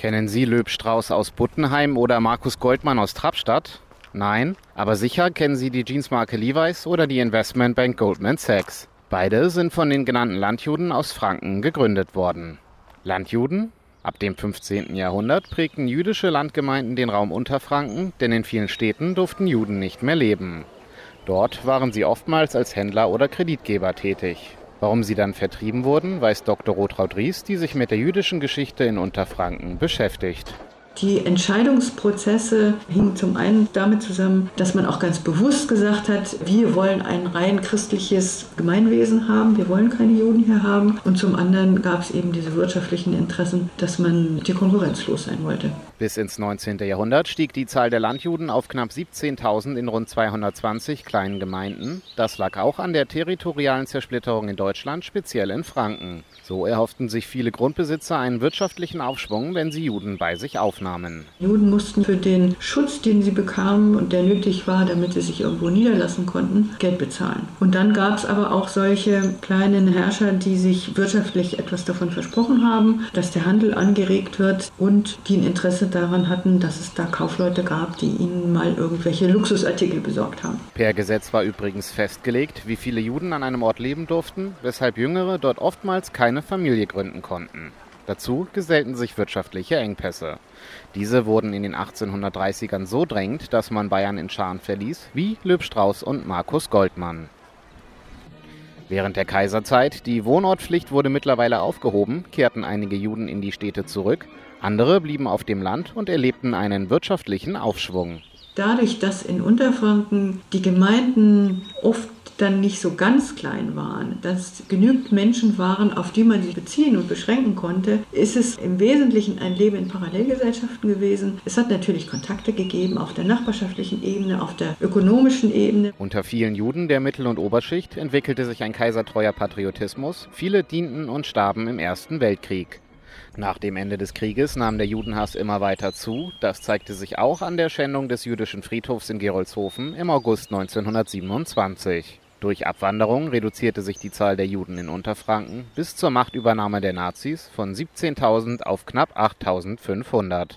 Kennen Sie Löb Strauß aus Buttenheim oder Markus Goldmann aus Trappstadt? Nein, aber sicher kennen Sie die Jeansmarke Levi's oder die Investmentbank Goldman Sachs. Beide sind von den genannten Landjuden aus Franken gegründet worden. Landjuden? Ab dem 15. Jahrhundert prägten jüdische Landgemeinden den Raum Unterfranken, denn in vielen Städten durften Juden nicht mehr leben. Dort waren sie oftmals als Händler oder Kreditgeber tätig. Warum sie dann vertrieben wurden, weiß Dr. Rotraud Ries, die sich mit der jüdischen Geschichte in Unterfranken beschäftigt. Die Entscheidungsprozesse hingen zum einen damit zusammen, dass man auch ganz bewusst gesagt hat, wir wollen ein rein christliches Gemeinwesen haben, wir wollen keine Juden hier haben. Und zum anderen gab es eben diese wirtschaftlichen Interessen, dass man die Konkurrenz los sein wollte. Bis ins 19. Jahrhundert stieg die Zahl der Landjuden auf knapp 17.000 in rund 220 kleinen Gemeinden. Das lag auch an der territorialen Zersplitterung in Deutschland, speziell in Franken. So erhofften sich viele Grundbesitzer einen wirtschaftlichen Aufschwung, wenn sie Juden bei sich aufnahmen. Juden mussten für den Schutz, den sie bekamen und der nötig war, damit sie sich irgendwo niederlassen konnten, Geld bezahlen. Und dann gab es aber auch solche kleinen Herrscher, die sich wirtschaftlich etwas davon versprochen haben, dass der Handel angeregt wird und die ein Interesse daran hatten, dass es da Kaufleute gab, die ihnen mal irgendwelche Luxusartikel besorgt haben. Per Gesetz war übrigens festgelegt, wie viele Juden an einem Ort leben durften, weshalb Jüngere dort oftmals keine Familie gründen konnten. Dazu gesellten sich wirtschaftliche Engpässe. Diese wurden in den 1830ern so drängend, dass man Bayern in Scharen verließ, wie Löb Strauß und Markus Goldmann. Während der Kaiserzeit, die Wohnortpflicht wurde mittlerweile aufgehoben, kehrten einige Juden in die Städte zurück, andere blieben auf dem Land und erlebten einen wirtschaftlichen Aufschwung. Dadurch, dass in Unterfranken die Gemeinden oft dann nicht so ganz klein waren, dass genügend Menschen waren, auf die man sich beziehen und beschränken konnte, ist es im Wesentlichen ein Leben in Parallelgesellschaften gewesen. Es hat natürlich Kontakte gegeben auf der nachbarschaftlichen Ebene, auf der ökonomischen Ebene. Unter vielen Juden der Mittel- und Oberschicht entwickelte sich ein kaisertreuer Patriotismus. Viele dienten und starben im Ersten Weltkrieg. Nach dem Ende des Krieges nahm der Judenhass immer weiter zu. Das zeigte sich auch an der Schändung des jüdischen Friedhofs in Gerolzhofen im August 1927. Durch Abwanderung reduzierte sich die Zahl der Juden in Unterfranken bis zur Machtübernahme der Nazis von 17.000 auf knapp 8.500.